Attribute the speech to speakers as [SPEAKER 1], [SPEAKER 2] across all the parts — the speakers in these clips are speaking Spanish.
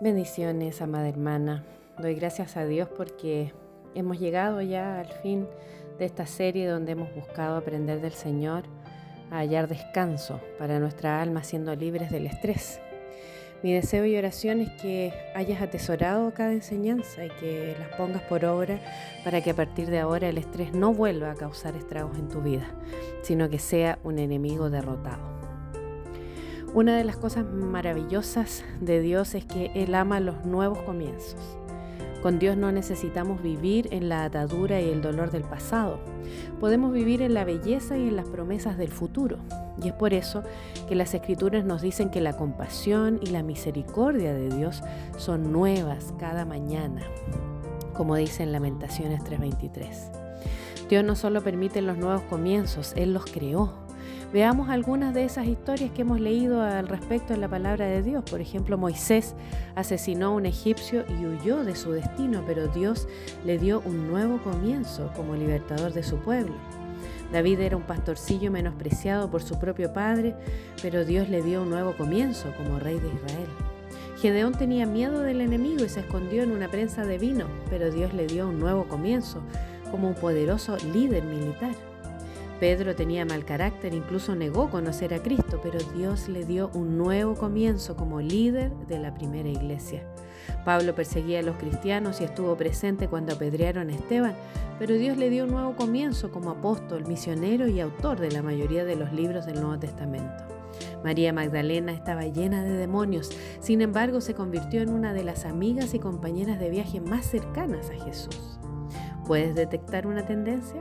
[SPEAKER 1] Bendiciones, amada hermana. Doy gracias a Dios porque hemos llegado ya al fin de esta serie donde hemos buscado aprender del Señor a hallar descanso para nuestra alma siendo libres del estrés. Mi deseo y oración es que hayas atesorado cada enseñanza y que las pongas por obra para que a partir de ahora el estrés no vuelva a causar estragos en tu vida, sino que sea un enemigo derrotado. Una de las cosas maravillosas de Dios es que Él ama los nuevos comienzos. Con Dios no necesitamos vivir en la atadura y el dolor del pasado. Podemos vivir en la belleza y en las promesas del futuro. Y es por eso que las escrituras nos dicen que la compasión y la misericordia de Dios son nuevas cada mañana, como dice en Lamentaciones 3:23. Dios no solo permite los nuevos comienzos, Él los creó. Veamos algunas de esas historias que hemos leído al respecto en la palabra de Dios. Por ejemplo, Moisés asesinó a un egipcio y huyó de su destino, pero Dios le dio un nuevo comienzo como libertador de su pueblo. David era un pastorcillo menospreciado por su propio padre, pero Dios le dio un nuevo comienzo como rey de Israel. Gedeón tenía miedo del enemigo y se escondió en una prensa de vino, pero Dios le dio un nuevo comienzo como un poderoso líder militar. Pedro tenía mal carácter, incluso negó conocer a Cristo, pero Dios le dio un nuevo comienzo como líder de la primera iglesia. Pablo perseguía a los cristianos y estuvo presente cuando apedrearon a Esteban, pero Dios le dio un nuevo comienzo como apóstol, misionero y autor de la mayoría de los libros del Nuevo Testamento. María Magdalena estaba llena de demonios, sin embargo se convirtió en una de las amigas y compañeras de viaje más cercanas a Jesús. ¿Puedes detectar una tendencia?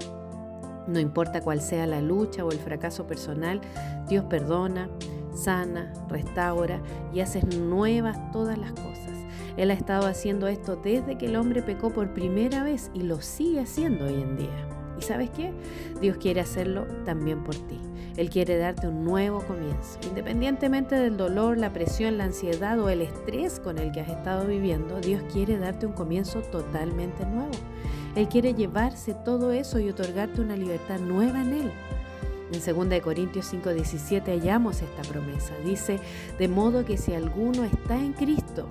[SPEAKER 1] No importa cuál sea la lucha o el fracaso personal, Dios perdona, sana, restaura y hace nuevas todas las cosas. Él ha estado haciendo esto desde que el hombre pecó por primera vez y lo sigue haciendo hoy en día. ¿Y sabes qué? Dios quiere hacerlo también por ti. Él quiere darte un nuevo comienzo. Independientemente del dolor, la presión, la ansiedad o el estrés con el que has estado viviendo, Dios quiere darte un comienzo totalmente nuevo. Él quiere llevarse todo eso y otorgarte una libertad nueva en Él. En 2 Corintios 5:17 hallamos esta promesa. Dice, de modo que si alguno está en Cristo,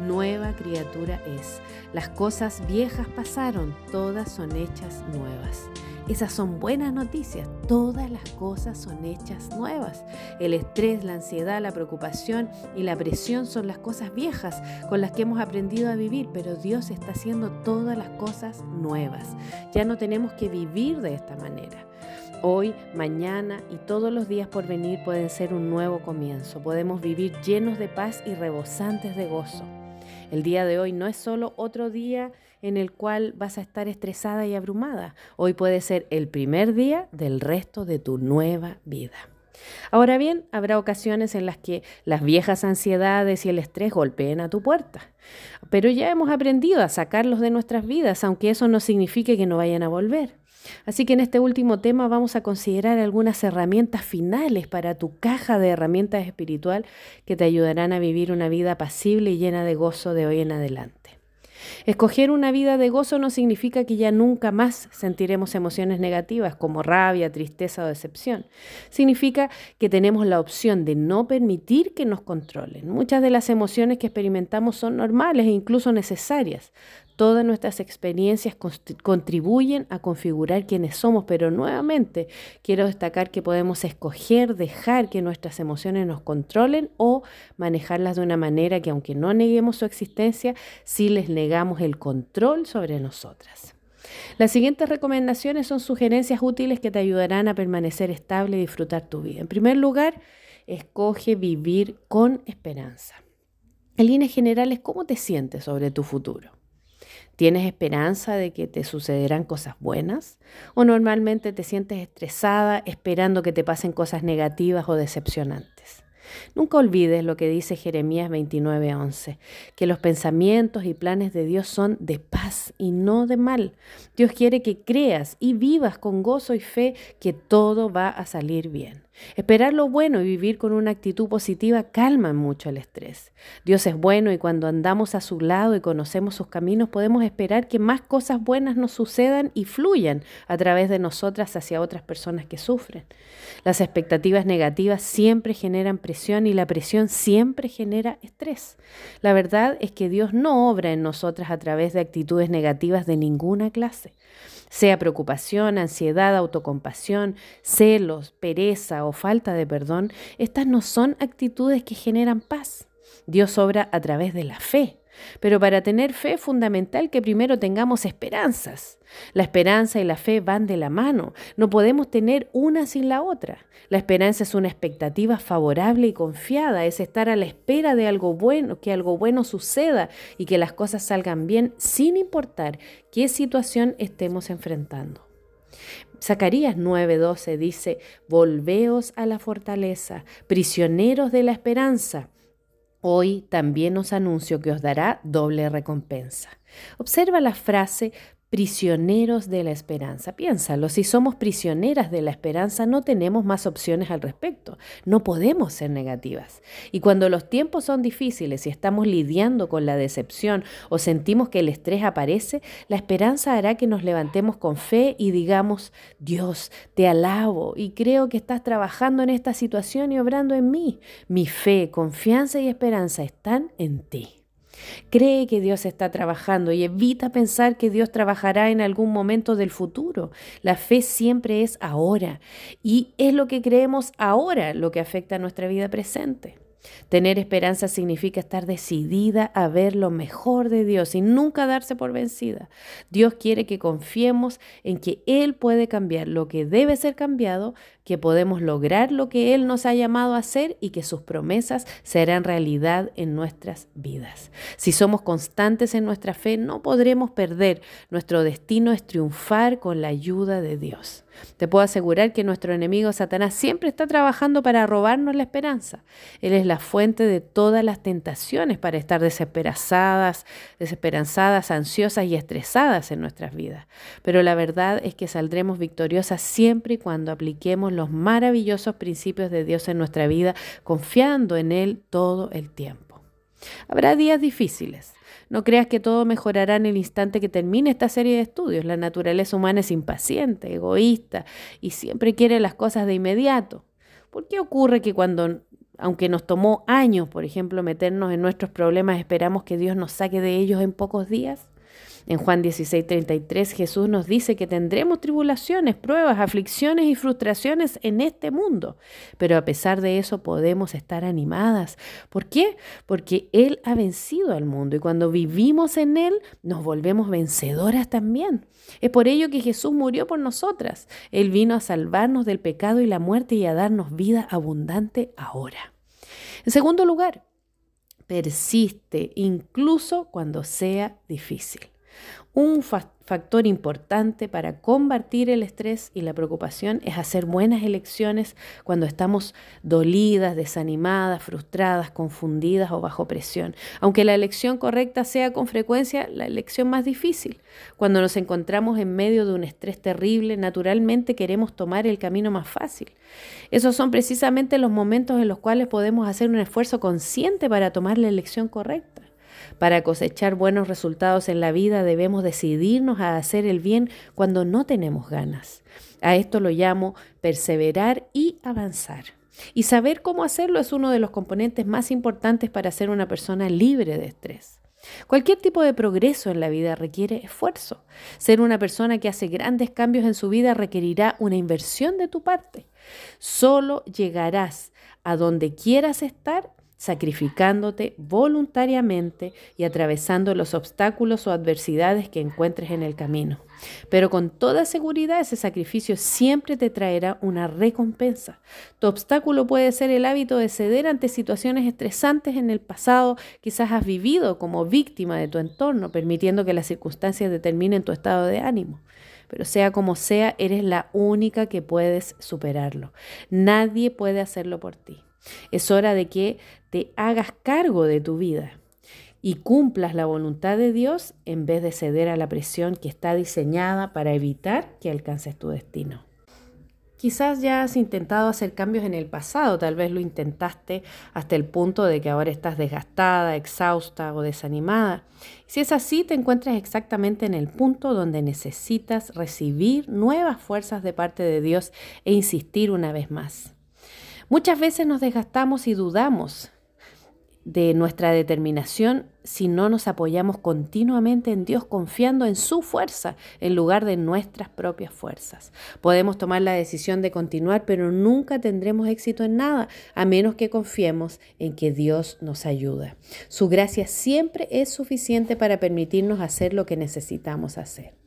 [SPEAKER 1] nueva criatura es. Las cosas viejas pasaron, todas son hechas nuevas. Esas son buenas noticias. Todas las cosas son hechas nuevas. El estrés, la ansiedad, la preocupación y la presión son las cosas viejas con las que hemos aprendido a vivir, pero Dios está haciendo todas las cosas nuevas. Ya no tenemos que vivir de esta manera. Hoy, mañana y todos los días por venir pueden ser un nuevo comienzo. Podemos vivir llenos de paz y rebosantes de gozo. El día de hoy no es solo otro día en el cual vas a estar estresada y abrumada. Hoy puede ser el primer día del resto de tu nueva vida. Ahora bien, habrá ocasiones en las que las viejas ansiedades y el estrés golpeen a tu puerta, pero ya hemos aprendido a sacarlos de nuestras vidas, aunque eso no signifique que no vayan a volver. Así que en este último tema vamos a considerar algunas herramientas finales para tu caja de herramientas espiritual que te ayudarán a vivir una vida apacible y llena de gozo de hoy en adelante. Escoger una vida de gozo no significa que ya nunca más sentiremos emociones negativas como rabia, tristeza o decepción. Significa que tenemos la opción de no permitir que nos controlen. Muchas de las emociones que experimentamos son normales e incluso necesarias. Todas nuestras experiencias contribuyen a configurar quienes somos, pero nuevamente quiero destacar que podemos escoger dejar que nuestras emociones nos controlen o manejarlas de una manera que aunque no neguemos su existencia, sí les negamos el control sobre nosotras. Las siguientes recomendaciones son sugerencias útiles que te ayudarán a permanecer estable y disfrutar tu vida. En primer lugar, escoge vivir con esperanza. En líneas generales, ¿cómo te sientes sobre tu futuro? ¿Tienes esperanza de que te sucederán cosas buenas? ¿O normalmente te sientes estresada esperando que te pasen cosas negativas o decepcionantes? Nunca olvides lo que dice Jeremías 29:11, que los pensamientos y planes de Dios son de paz y no de mal. Dios quiere que creas y vivas con gozo y fe que todo va a salir bien. Esperar lo bueno y vivir con una actitud positiva calman mucho el estrés. Dios es bueno y cuando andamos a su lado y conocemos sus caminos podemos esperar que más cosas buenas nos sucedan y fluyan a través de nosotras hacia otras personas que sufren. Las expectativas negativas siempre generan presión y la presión siempre genera estrés. La verdad es que Dios no obra en nosotras a través de actitudes negativas de ninguna clase sea preocupación, ansiedad, autocompasión, celos, pereza o falta de perdón, estas no son actitudes que generan paz. Dios obra a través de la fe. Pero para tener fe es fundamental que primero tengamos esperanzas. La esperanza y la fe van de la mano. No podemos tener una sin la otra. La esperanza es una expectativa favorable y confiada, es estar a la espera de algo bueno, que algo bueno suceda y que las cosas salgan bien sin importar qué situación estemos enfrentando. Zacarías 9:12 dice, Volveos a la fortaleza, prisioneros de la esperanza Hoy también os anuncio que os dará doble recompensa. Observa la frase prisioneros de la esperanza. Piénsalo, si somos prisioneras de la esperanza no tenemos más opciones al respecto. No podemos ser negativas. Y cuando los tiempos son difíciles y estamos lidiando con la decepción o sentimos que el estrés aparece, la esperanza hará que nos levantemos con fe y digamos, Dios, te alabo y creo que estás trabajando en esta situación y obrando en mí. Mi fe, confianza y esperanza están en ti. Cree que Dios está trabajando y evita pensar que Dios trabajará en algún momento del futuro. La fe siempre es ahora y es lo que creemos ahora lo que afecta a nuestra vida presente. Tener esperanza significa estar decidida a ver lo mejor de Dios y nunca darse por vencida. Dios quiere que confiemos en que Él puede cambiar lo que debe ser cambiado, que podemos lograr lo que Él nos ha llamado a hacer y que sus promesas serán realidad en nuestras vidas. Si somos constantes en nuestra fe, no podremos perder. Nuestro destino es triunfar con la ayuda de Dios. Te puedo asegurar que nuestro enemigo Satanás siempre está trabajando para robarnos la esperanza. Él es la fuente de todas las tentaciones para estar desesperanzadas, desesperanzadas, ansiosas y estresadas en nuestras vidas. Pero la verdad es que saldremos victoriosas siempre y cuando apliquemos los maravillosos principios de Dios en nuestra vida, confiando en Él todo el tiempo. Habrá días difíciles, no creas que todo mejorará en el instante que termine esta serie de estudios. La naturaleza humana es impaciente, egoísta y siempre quiere las cosas de inmediato. ¿Por qué ocurre que cuando, aunque nos tomó años, por ejemplo, meternos en nuestros problemas, esperamos que Dios nos saque de ellos en pocos días? En Juan 16:33 Jesús nos dice que tendremos tribulaciones, pruebas, aflicciones y frustraciones en este mundo, pero a pesar de eso podemos estar animadas. ¿Por qué? Porque Él ha vencido al mundo y cuando vivimos en Él nos volvemos vencedoras también. Es por ello que Jesús murió por nosotras. Él vino a salvarnos del pecado y la muerte y a darnos vida abundante ahora. En segundo lugar, persiste incluso cuando sea difícil. Un factor importante para combatir el estrés y la preocupación es hacer buenas elecciones cuando estamos dolidas, desanimadas, frustradas, confundidas o bajo presión. Aunque la elección correcta sea con frecuencia la elección más difícil. Cuando nos encontramos en medio de un estrés terrible, naturalmente queremos tomar el camino más fácil. Esos son precisamente los momentos en los cuales podemos hacer un esfuerzo consciente para tomar la elección correcta. Para cosechar buenos resultados en la vida debemos decidirnos a hacer el bien cuando no tenemos ganas. A esto lo llamo perseverar y avanzar. Y saber cómo hacerlo es uno de los componentes más importantes para ser una persona libre de estrés. Cualquier tipo de progreso en la vida requiere esfuerzo. Ser una persona que hace grandes cambios en su vida requerirá una inversión de tu parte. Solo llegarás a donde quieras estar sacrificándote voluntariamente y atravesando los obstáculos o adversidades que encuentres en el camino. Pero con toda seguridad ese sacrificio siempre te traerá una recompensa. Tu obstáculo puede ser el hábito de ceder ante situaciones estresantes en el pasado, quizás has vivido como víctima de tu entorno, permitiendo que las circunstancias determinen tu estado de ánimo pero sea como sea, eres la única que puedes superarlo. Nadie puede hacerlo por ti. Es hora de que te hagas cargo de tu vida y cumplas la voluntad de Dios en vez de ceder a la presión que está diseñada para evitar que alcances tu destino. Quizás ya has intentado hacer cambios en el pasado, tal vez lo intentaste hasta el punto de que ahora estás desgastada, exhausta o desanimada. Si es así, te encuentras exactamente en el punto donde necesitas recibir nuevas fuerzas de parte de Dios e insistir una vez más. Muchas veces nos desgastamos y dudamos de nuestra determinación si no nos apoyamos continuamente en Dios confiando en su fuerza en lugar de nuestras propias fuerzas. Podemos tomar la decisión de continuar, pero nunca tendremos éxito en nada a menos que confiemos en que Dios nos ayuda. Su gracia siempre es suficiente para permitirnos hacer lo que necesitamos hacer.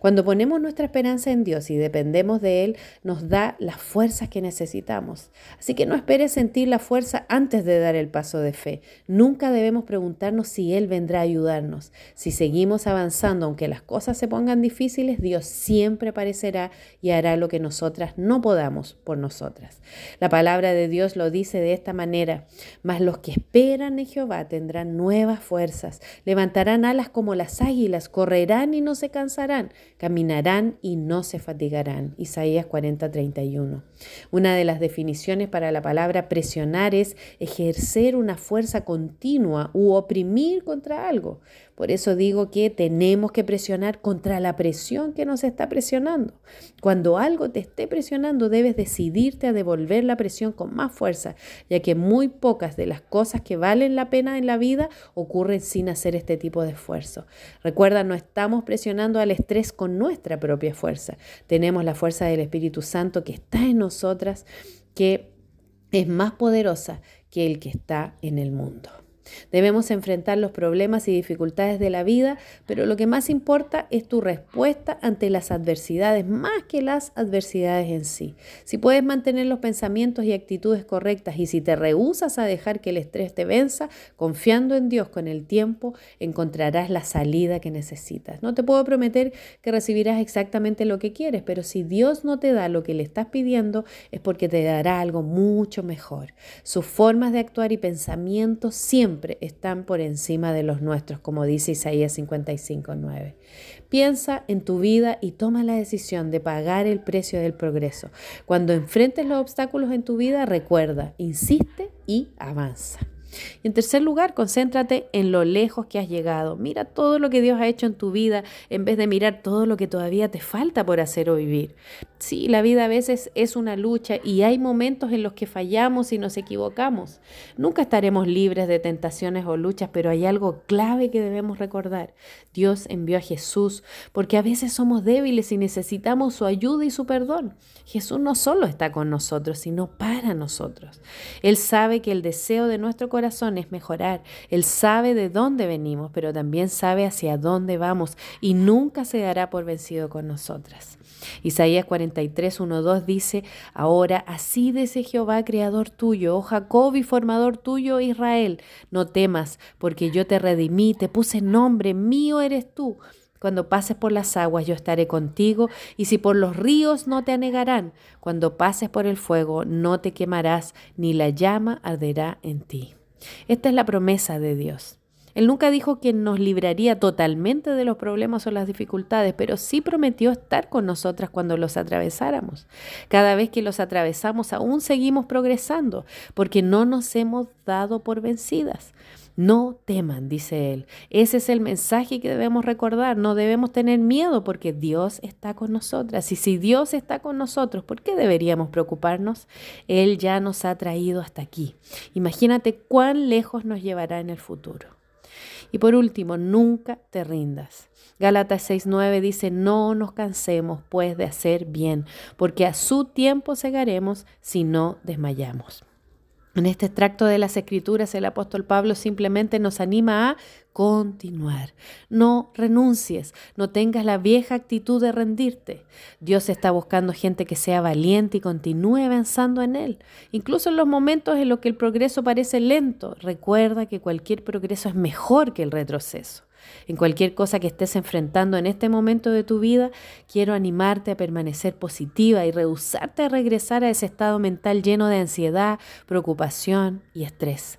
[SPEAKER 1] Cuando ponemos nuestra esperanza en Dios y dependemos de Él, nos da las fuerzas que necesitamos. Así que no esperes sentir la fuerza antes de dar el paso de fe. Nunca debemos preguntarnos si Él vendrá a ayudarnos. Si seguimos avanzando, aunque las cosas se pongan difíciles, Dios siempre aparecerá y hará lo que nosotras no podamos por nosotras. La palabra de Dios lo dice de esta manera, mas los que esperan en Jehová tendrán nuevas fuerzas, levantarán alas como las águilas, correrán y no se cansarán caminarán y no se fatigarán. Isaías 40, 31. Una de las definiciones para la palabra presionar es ejercer una fuerza continua u oprimir contra algo. Por eso digo que tenemos que presionar contra la presión que nos está presionando. Cuando algo te esté presionando, debes decidirte a devolver la presión con más fuerza, ya que muy pocas de las cosas que valen la pena en la vida ocurren sin hacer este tipo de esfuerzo. Recuerda, no estamos presionando al estrés con nuestra propia fuerza. Tenemos la fuerza del Espíritu Santo que está en nosotras, que es más poderosa que el que está en el mundo. Debemos enfrentar los problemas y dificultades de la vida, pero lo que más importa es tu respuesta ante las adversidades, más que las adversidades en sí. Si puedes mantener los pensamientos y actitudes correctas y si te rehusas a dejar que el estrés te venza, confiando en Dios con el tiempo, encontrarás la salida que necesitas. No te puedo prometer que recibirás exactamente lo que quieres, pero si Dios no te da lo que le estás pidiendo, es porque te dará algo mucho mejor. Sus formas de actuar y pensamientos siempre están por encima de los nuestros, como dice Isaías 55.9. Piensa en tu vida y toma la decisión de pagar el precio del progreso. Cuando enfrentes los obstáculos en tu vida, recuerda, insiste y avanza. Y en tercer lugar, concéntrate en lo lejos que has llegado. Mira todo lo que Dios ha hecho en tu vida en vez de mirar todo lo que todavía te falta por hacer o vivir. Sí, la vida a veces es una lucha y hay momentos en los que fallamos y nos equivocamos. Nunca estaremos libres de tentaciones o luchas, pero hay algo clave que debemos recordar. Dios envió a Jesús porque a veces somos débiles y necesitamos su ayuda y su perdón. Jesús no solo está con nosotros, sino para nosotros. Él sabe que el deseo de nuestro corazón es mejorar. Él sabe de dónde venimos, pero también sabe hacia dónde vamos y nunca se dará por vencido con nosotras. Isaías 43, 1, 2 dice, ahora así dice Jehová, creador tuyo, oh Jacob y formador tuyo, Israel, no temas, porque yo te redimí, te puse nombre, mío eres tú. Cuando pases por las aguas yo estaré contigo, y si por los ríos no te anegarán, cuando pases por el fuego no te quemarás, ni la llama arderá en ti. Esta es la promesa de Dios. Él nunca dijo que nos libraría totalmente de los problemas o las dificultades, pero sí prometió estar con nosotras cuando los atravesáramos. Cada vez que los atravesamos aún seguimos progresando, porque no nos hemos dado por vencidas. No teman, dice él. Ese es el mensaje que debemos recordar. No debemos tener miedo porque Dios está con nosotras. Y si Dios está con nosotros, ¿por qué deberíamos preocuparnos? Él ya nos ha traído hasta aquí. Imagínate cuán lejos nos llevará en el futuro. Y por último, nunca te rindas. Gálatas 6:9 dice, no nos cansemos pues de hacer bien, porque a su tiempo segaremos si no desmayamos. En este extracto de las Escrituras, el apóstol Pablo simplemente nos anima a continuar. No renuncies, no tengas la vieja actitud de rendirte. Dios está buscando gente que sea valiente y continúe avanzando en Él. Incluso en los momentos en los que el progreso parece lento, recuerda que cualquier progreso es mejor que el retroceso. En cualquier cosa que estés enfrentando en este momento de tu vida, quiero animarte a permanecer positiva y rehusarte a regresar a ese estado mental lleno de ansiedad, preocupación y estrés.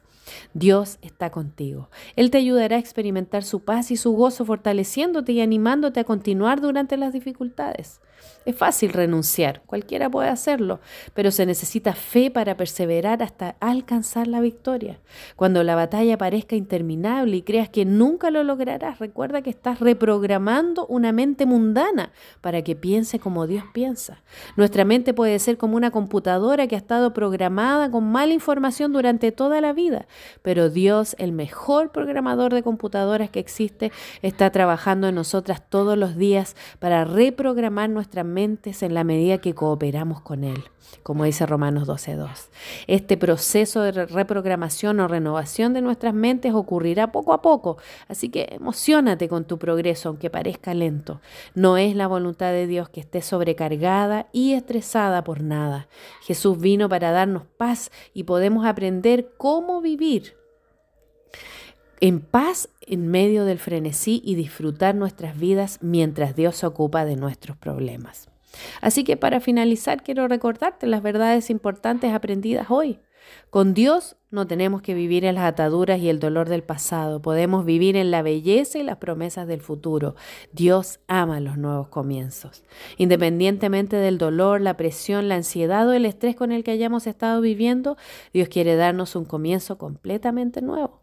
[SPEAKER 1] Dios está contigo. Él te ayudará a experimentar su paz y su gozo, fortaleciéndote y animándote a continuar durante las dificultades. Es fácil renunciar, cualquiera puede hacerlo, pero se necesita fe para perseverar hasta alcanzar la victoria. Cuando la batalla parezca interminable y creas que nunca lo lograrás, recuerda que estás reprogramando una mente mundana para que piense como Dios piensa. Nuestra mente puede ser como una computadora que ha estado programada con mala información durante toda la vida, pero Dios, el mejor programador de computadoras que existe, está trabajando en nosotras todos los días para reprogramar nuestra mentes en la medida que cooperamos con Él, como dice Romanos 12.2. Este proceso de reprogramación o renovación de nuestras mentes ocurrirá poco a poco, así que emocionate con tu progreso, aunque parezca lento. No es la voluntad de Dios que esté sobrecargada y estresada por nada. Jesús vino para darnos paz y podemos aprender cómo vivir en paz en medio del frenesí y disfrutar nuestras vidas mientras Dios se ocupa de nuestros problemas. Así que para finalizar quiero recordarte las verdades importantes aprendidas hoy. Con Dios no tenemos que vivir en las ataduras y el dolor del pasado, podemos vivir en la belleza y las promesas del futuro. Dios ama los nuevos comienzos. Independientemente del dolor, la presión, la ansiedad o el estrés con el que hayamos estado viviendo, Dios quiere darnos un comienzo completamente nuevo.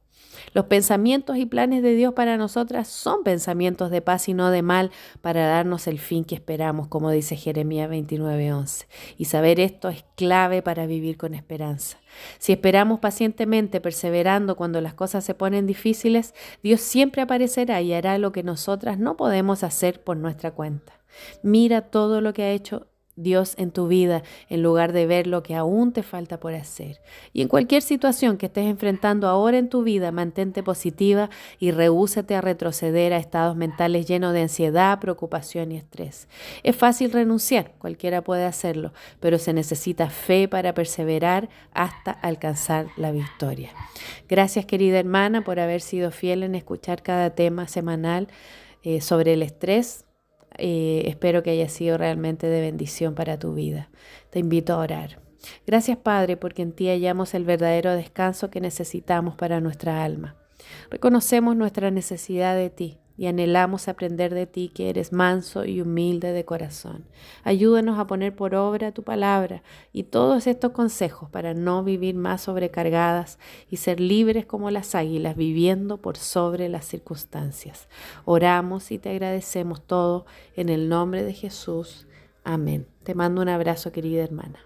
[SPEAKER 1] Los pensamientos y planes de Dios para nosotras son pensamientos de paz y no de mal para darnos el fin que esperamos, como dice Jeremías 29:11. Y saber esto es clave para vivir con esperanza. Si esperamos pacientemente, perseverando cuando las cosas se ponen difíciles, Dios siempre aparecerá y hará lo que nosotras no podemos hacer por nuestra cuenta. Mira todo lo que ha hecho Dios en tu vida en lugar de ver lo que aún te falta por hacer. Y en cualquier situación que estés enfrentando ahora en tu vida, mantente positiva y rehúsate a retroceder a estados mentales llenos de ansiedad, preocupación y estrés. Es fácil renunciar, cualquiera puede hacerlo, pero se necesita fe para perseverar hasta alcanzar la victoria. Gracias querida hermana por haber sido fiel en escuchar cada tema semanal eh, sobre el estrés eh, espero que haya sido realmente de bendición para tu vida. Te invito a orar. Gracias Padre, porque en ti hallamos el verdadero descanso que necesitamos para nuestra alma. Reconocemos nuestra necesidad de ti y anhelamos aprender de ti que eres manso y humilde de corazón. Ayúdanos a poner por obra tu palabra y todos estos consejos para no vivir más sobrecargadas y ser libres como las águilas viviendo por sobre las circunstancias. Oramos y te agradecemos todo en el nombre de Jesús. Amén. Te mando un abrazo, querida hermana.